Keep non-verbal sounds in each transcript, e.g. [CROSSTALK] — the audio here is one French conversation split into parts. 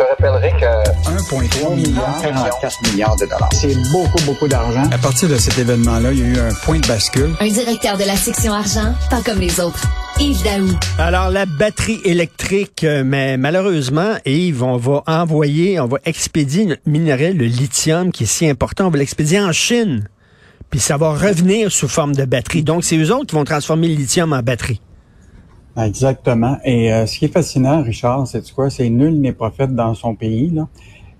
te rappellerai que 1,3 milliard, 44 milliards de dollars. C'est beaucoup, beaucoup d'argent. À partir de cet événement-là, il y a eu un point de bascule. Un directeur de la section argent, pas comme les autres. Yves Daou. Alors, la batterie électrique, euh, mais malheureusement, Yves, on va envoyer, on va expédier notre minerai, le lithium, qui est si important, on va l'expédier en Chine. Puis ça va revenir sous forme de batterie. Donc, c'est eux autres qui vont transformer le lithium en batterie. Exactement. Et euh, ce qui est fascinant, Richard, c'est quoi? C'est nul n'est prophète dans son pays. Là.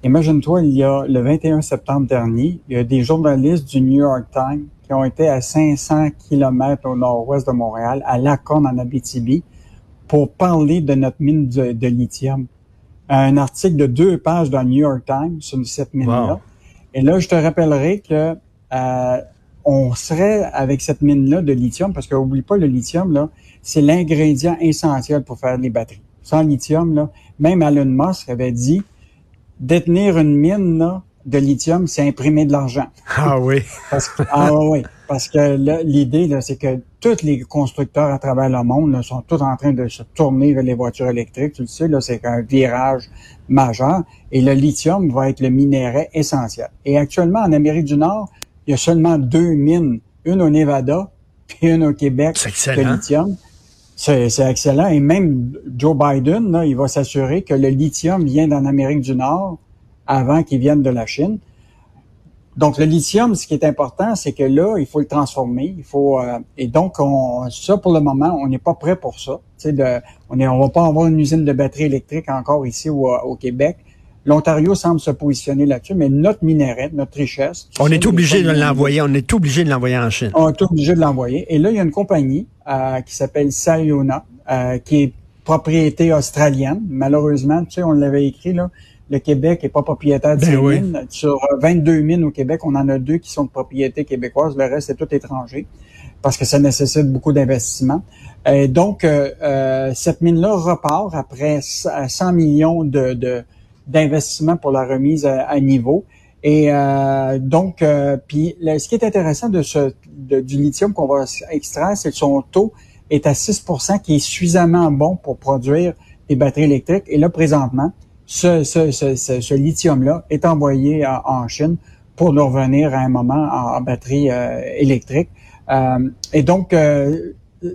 Imagine-toi, il y a le 21 septembre dernier, il y a des journalistes du New York Times qui ont été à 500 kilomètres au nord-ouest de Montréal, à Lacombe, en Abitibi, pour parler de notre mine de, lithium. Un article de deux pages dans le New York Times sur cette mine-là. Et là, je te rappellerai que euh, on serait avec cette mine-là de lithium, parce qu'oublie pas, le lithium, là, c'est l'ingrédient essentiel pour faire les batteries. Sans lithium, là, même Elon Musk avait dit, détenir une mine là, de lithium, c'est imprimer de l'argent. Ah oui. [LAUGHS] parce que, ah oui, parce que l'idée, là, c'est que tous les constructeurs à travers le monde là, sont tous en train de se tourner vers les voitures électriques. Tu le sais, c'est un virage majeur. Et le lithium va être le minerai essentiel. Et actuellement, en Amérique du Nord, il y a seulement deux mines, une au Nevada puis une au Québec de lithium. C'est excellent. Et même Joe Biden, là, il va s'assurer que le lithium vient d'en Amérique du Nord avant qu'il vienne de la Chine. Donc le lithium, ce qui est important, c'est que là, il faut le transformer. Il faut euh, et donc on, ça pour le moment, on n'est pas prêt pour ça. On on va pas avoir une usine de batterie électrique encore ici au, au Québec. L'Ontario semble se positionner là-dessus, mais notre minerai, notre richesse. On est obligé de l'envoyer. On est obligé de l'envoyer en Chine. On est obligé de l'envoyer. Et là, il y a une compagnie euh, qui s'appelle Sayona, euh, qui est propriété australienne. Malheureusement, tu sais, on l'avait écrit là. Le Québec est pas propriétaire de ben mines. Sur 22 mines au Québec, on en a deux qui sont de propriété québécoise. Le reste, c'est tout étranger parce que ça nécessite beaucoup d'investissement. Et donc, euh, cette mine-là repart après 100 millions de, de d'investissement pour la remise à, niveau. Et euh, donc, euh, puis ce qui est intéressant de ce du lithium qu'on va extraire, c'est que son taux est à 6% qui est suffisamment bon pour produire des batteries électriques. Et là, présentement, ce, ce, ce, ce lithium-là est envoyé en, Chine pour nous revenir à un moment en, batterie euh, électrique. Euh, et donc,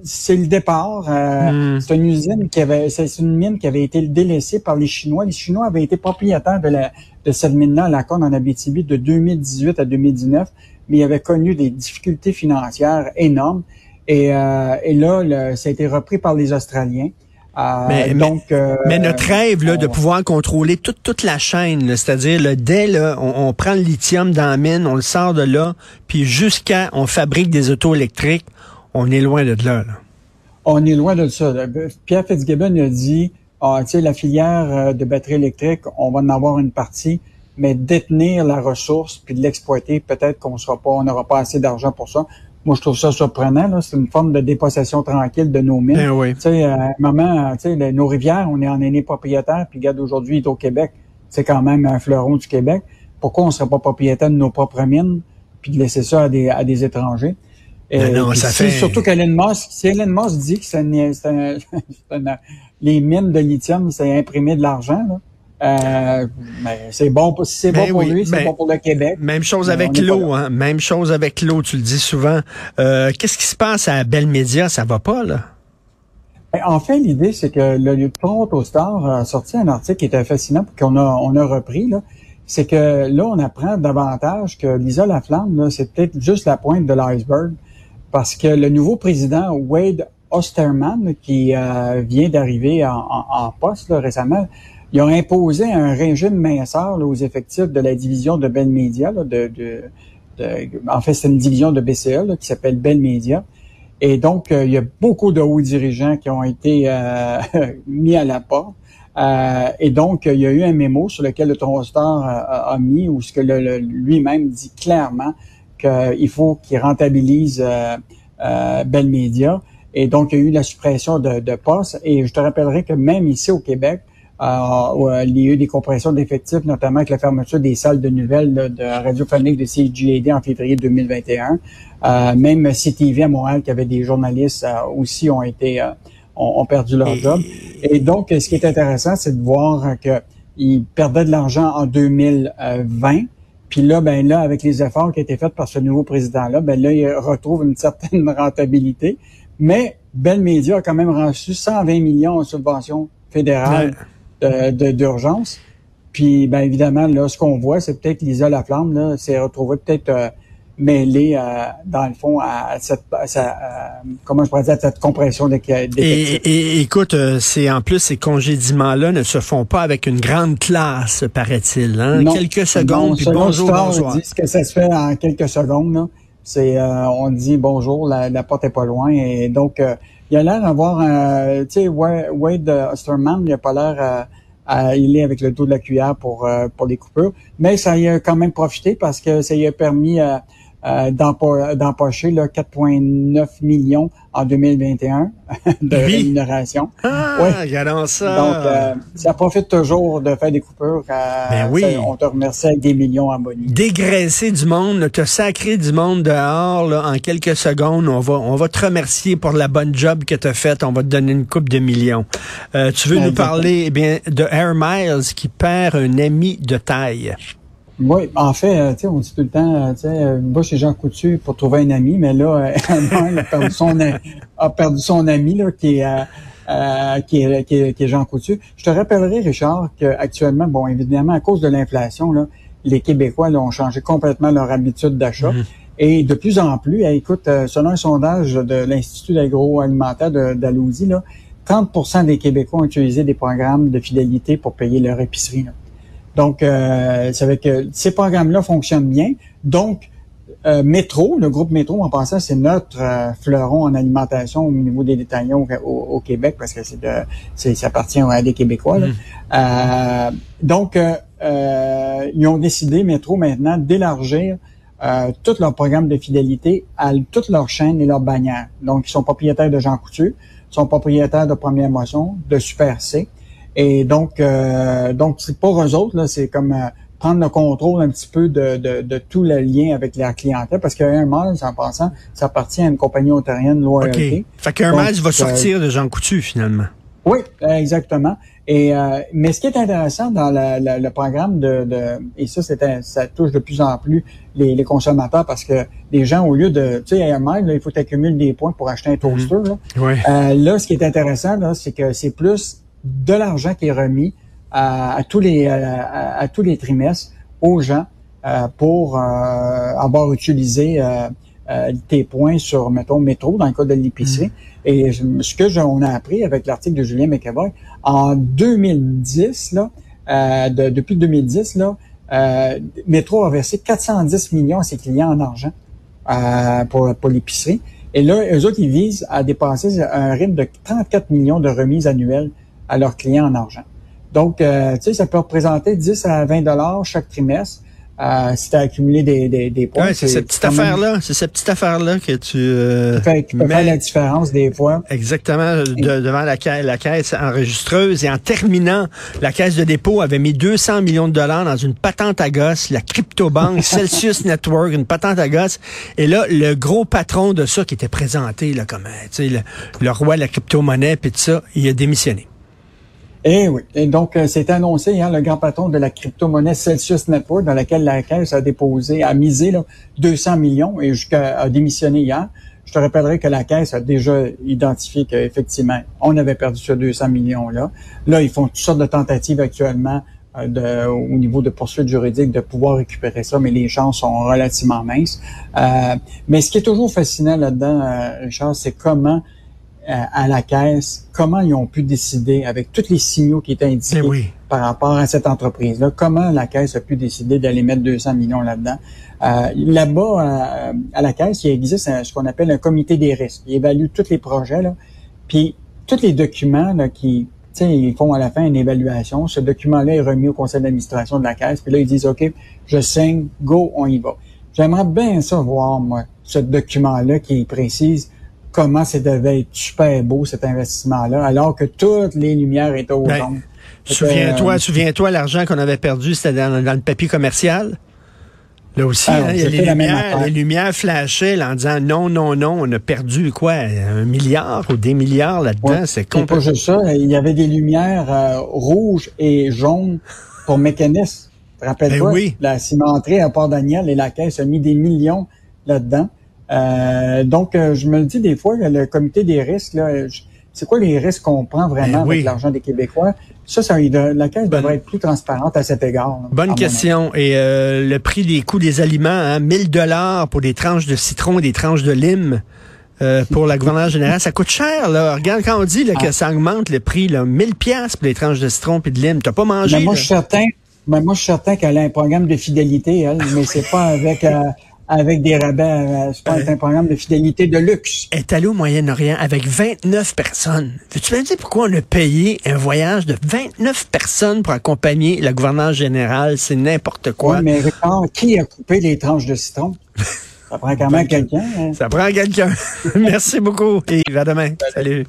c'est le départ. Euh, hmm. C'est une usine qui avait, c'est une mine qui avait été délaissée par les Chinois. Les Chinois avaient été propriétaires de, la, de cette mine-là, la Côte en Abitibi, de 2018 à 2019, mais ils avaient connu des difficultés financières énormes. Et, euh, et là, ça a été repris par les Australiens. Euh, mais, donc, mais notre rêve là, de pouvoir contrôler toute, toute la chaîne, c'est-à-dire le dès là, on, on, prend le lithium dans la mine, on le sort de là, puis jusqu'à on fabrique des autos électriques, on est loin de là, On est loin de ça. Pierre Fitzgibbon a dit, ah, tu sais, la filière euh, de batterie électrique, on va en avoir une partie, mais détenir la ressource puis de l'exploiter, peut-être qu'on sera pas, on n'aura pas assez d'argent pour ça. Moi, je trouve ça surprenant. C'est une forme de dépossession tranquille de nos mines. Ben tu sais, à un moment, tu sais, nos rivières, on est en aîné propriétaire, puis regarde, aujourd'hui, il est au Québec. C'est quand même un fleuron du Québec. Pourquoi on ne serait pas propriétaire de nos propres mines, puis de laisser ça à des, à des étrangers? Ben non, ça fait... Surtout qu'Elon Musk, si Elon Musk dit que [LAUGHS] les mines de lithium, c'est imprimer de l'argent, euh, ben, c'est bon, si c'est bon ben pour lui, c'est bon pour le Québec. Même chose avec l'eau, hein, même chose avec l'eau, tu le dis souvent. Euh, Qu'est-ce qui se passe à Bell Media? Ça va pas, là? Ben, en fait, l'idée, c'est que le Toronto Star a sorti un article qui était fascinant, qu'on a, on a repris, là. C'est que là, on apprend davantage que Lisa Laflamme, c'est peut-être juste la pointe de l'iceberg parce que le nouveau président Wade Osterman, qui euh, vient d'arriver en, poste récemment, il a imposé un régime minceur aux effectifs de la division de Bell Media. de, en fait, c'est une division de BCE qui s'appelle Bell Media. Et donc, euh, il y a beaucoup de hauts dirigeants qui ont été euh, [LAUGHS] mis à la porte. et donc, il y a eu un mémo sur lequel le Tronstar a, a, mis, où ce que lui-même dit clairement qu'il faut qu'il rentabilise euh, euh, Bell Media. Et donc, il y a eu la suppression de, de postes. Et je te rappellerai que même ici au Québec, euh, il y a eu des compressions d'effectifs, notamment avec la fermeture des salles de nouvelles de radiophonique de CGAD en février 2021. Euh, même CTV à Montréal, qui avait des journalistes euh, aussi, ont été ont, perdu leur job. Et donc, ce qui est intéressant, c'est de voir que ils perdaient de l'argent en 2020. Puis là, ben là, avec les efforts qui ont été faits par ce nouveau président-là, ben là, il retrouve une certaine [LAUGHS] rentabilité. Mais Bell Media a quand même reçu 120 millions en subventions fédérales d'urgence. Puis, ben évidemment, là, ce qu'on voit, c'est peut-être Lisa Laflamme, là, s'est retrouvée peut-être euh, mêlée, euh, dans le fond, à cette, comment je pourrais dire, à cette compression d'effectifs. Et, et, écoute, euh, c'est en plus, ces congédiements-là ne se font pas avec une grande classe, paraît-il. Hein? quelques secondes, puis bonjour, dit que ça se fait en quelques secondes, là. C'est, on dit bonjour, la, la, porte est pas loin, et donc, il a l'air d'avoir, tu sais, Wade Osterman, il a pas l'air il est avec le dos de la cuillère pour, euh, pour les coupures. Mais ça y a quand même profité parce que ça y a permis euh, euh, d'empocher 4,9 millions en 2021 [LAUGHS] de rémunération. Ah, regardons ça. Donc, euh, ça profite toujours de faire des coupures. Euh, ben oui. on te remercie avec des millions en bonus. Dégraisser du monde, te sacrer du monde dehors là, en quelques secondes. On va, on va te remercier pour la bonne job que tu as faite. On va te donner une coupe de millions. Euh, tu veux nous parler eh bien de Air Miles qui perd un ami de taille. Oui, en fait, euh, on dit tout le temps, euh, tu sais, euh, va chez Jean Coutu pour trouver un ami, mais là, [LAUGHS] il a perdu son, a perdu son ami là, qui est, euh, qui, est, qui, est, Jean Coutu. Je te rappellerai, Richard, qu'actuellement, bon, évidemment, à cause de l'inflation, là, les Québécois là, ont changé complètement leur habitude d'achat. Mm-hmm. Et de plus en plus, écoute, selon un sondage de l'Institut d'agroalimentaire d'Alousie, 30% des Québécois ont utilisé des programmes de fidélité pour payer leur épicerie. Là. Donc, euh, ça veut que ces programmes-là fonctionnent bien. Donc, euh, Métro, le groupe Métro, en passant, c'est notre euh, fleuron en alimentation au niveau des détaillants au, Québec parce que c'est de, c'est, ça appartient à des Québécois. Là. Mmh. Euh, donc, ils ont décidé, Métro, maintenant, d'élargir tout leur programme de fidélité à toute leur chaîne et leurs bannières. Donc, ils sont propriétaires de Jean Coutu, sont propriétaires de Première Moisson, de Super C. Et donc, euh, donc c'est pour eux autres, là, c'est comme euh, prendre le contrôle un petit peu de, de, de, tout le lien avec la clientèle, parce qu'un Miles, en passant, ça appartient à une compagnie ontarienne loyauté. OK. Fait qu'un Miles va sortir de Jean Coutu, finalement. Oui, exactement. Et euh, mais ce qui est intéressant dans le programme de, de et ça c'était ça touche de plus en plus les, les, consommateurs parce que les gens au lieu de tu sais Air Miles, il faut accumuler des points pour acheter un toaster là. Ouais. Euh, là ce qui est intéressant là c'est que c'est plus de l'argent qui est remis à, tous les à, tous les trimestres aux gens euh, pour euh, avoir utilisé euh, tes points sur, mettons, métro, dans le cas de l'épicerie. Mm. Et ce que on a appris avec l'article de Julien McEvoy, en 2010, là, depuis 2010, là, Métro a versé 410 millions à ses clients en argent pour, pour l'épicerie. Et là, eux autres, ils visent à dépasser un rythme de 34 millions de remises annuelles à leurs clients en argent. Donc, euh, tu sais, ça peut représenter 10 à 20 dollars chaque trimestre. Euh, si tu as accumulé des, des, des points. c'est cette petite affaire-là, c'est cette petite affaire-là que tu, euh, faire la différence des fois. Exactement, devant la, caisse, la caisse enregistreuse. Et en terminant, la caisse de dépôt avait mis 200 millions de dollars dans une patente à gosse, la crypto-banque [LAUGHS] Celsius Network, une patente à gosse. Et là, le gros patron de ça qui était présenté là, comme le, le roi de la crypto-monnaie, puis tout ça, il a démissionné. Eh oui. Et donc, euh, c'est annoncé, hein, le grand patron de la crypto-monnaie Celsius Network, dans laquelle la Caisse a déposé, a misé là, 200 millions et jusqu'à a démissionné hier. Je te rappellerai que la Caisse a déjà identifié qu'effectivement, on avait perdu ce 200 millions-là. Là, ils font toutes sortes de tentatives actuellement euh, de, au niveau de poursuites juridiques de pouvoir récupérer ça, mais les chances sont relativement minces. Euh, mais ce qui est toujours fascinant là-dedans, Richard, c'est comment euh, à la caisse, comment ils ont pu décider, avec tous les signaux qui étaient indiqués eh par rapport à cette entreprise-là, comment la caisse a pu décider d'aller mettre 200 millions là-dedans? Euh, là-bas, euh, à la caisse, il existe ce qu'on appelle un comité des risques. Ils évaluent tous les projets, là, puis tous les documents là, qui, ils font à la fin une évaluation. Ce document-là est remis au conseil d'administration de la caisse, puis là, ils disent, OK, je signe, go, on y va. J'aimerais bien ça voir, moi, ce document-là qui précise comment ça devait être super beau cet investissement-là, alors que toutes les lumières étaient au ben, Souviens-toi, euh, souviens-toi, l'argent qu'on avait perdu, c'était dans, le papier commercial. Là aussi, ah, hein, les lumières, les lumières flashaient en disant non, non, non, on a perdu quoi, un milliard ou des milliards là-dedans. c'est complètement... pas juste ça. Il y avait des lumières euh, rouges et jaunes pour mécanisme. Rappelle-toi, ben la cimenterie à Port-Daniel et la caisse a mis des millions là-dedans. Euh, donc, euh, je me le dis des fois, le comité des risques, là, c'est quoi les risques qu'on prend vraiment ben avec l'argent des Québécois? Ça, ça la Caisse devrait être plus transparente à cet égard. Bonne question. Et euh, le prix des coûts des aliments, hein, 1000 dollars pour des tranches de citron et des tranches de lime. Euh, pour la gouverneure générale, ça coûte cher, là. Regarde, quand on dit là, que ah. ça augmente le prix, là, 1000 pièces pour les tranches de citron et de lime. T'as pas mangé, mais moi, je suis certain, mais moi, je suis certain qu'elle a un programme de fidélité, elle, mais c'est pas avec, euh, avec des rabais. Euh, c'est pas un programme de fidélité de luxe. Est allée au Moyen-Orient avec 29 personnes. Veux-tu me dire pourquoi on a payé un voyage de 29 personnes pour accompagner la gouverneure générale? C'est n'importe quoi. Oui, mais qui a coupé les tranches de citron? Ça prend quand même quelqu'un. Hein? Ça prend quelqu'un. [LAUGHS] Merci beaucoup. Et à demain. Salut.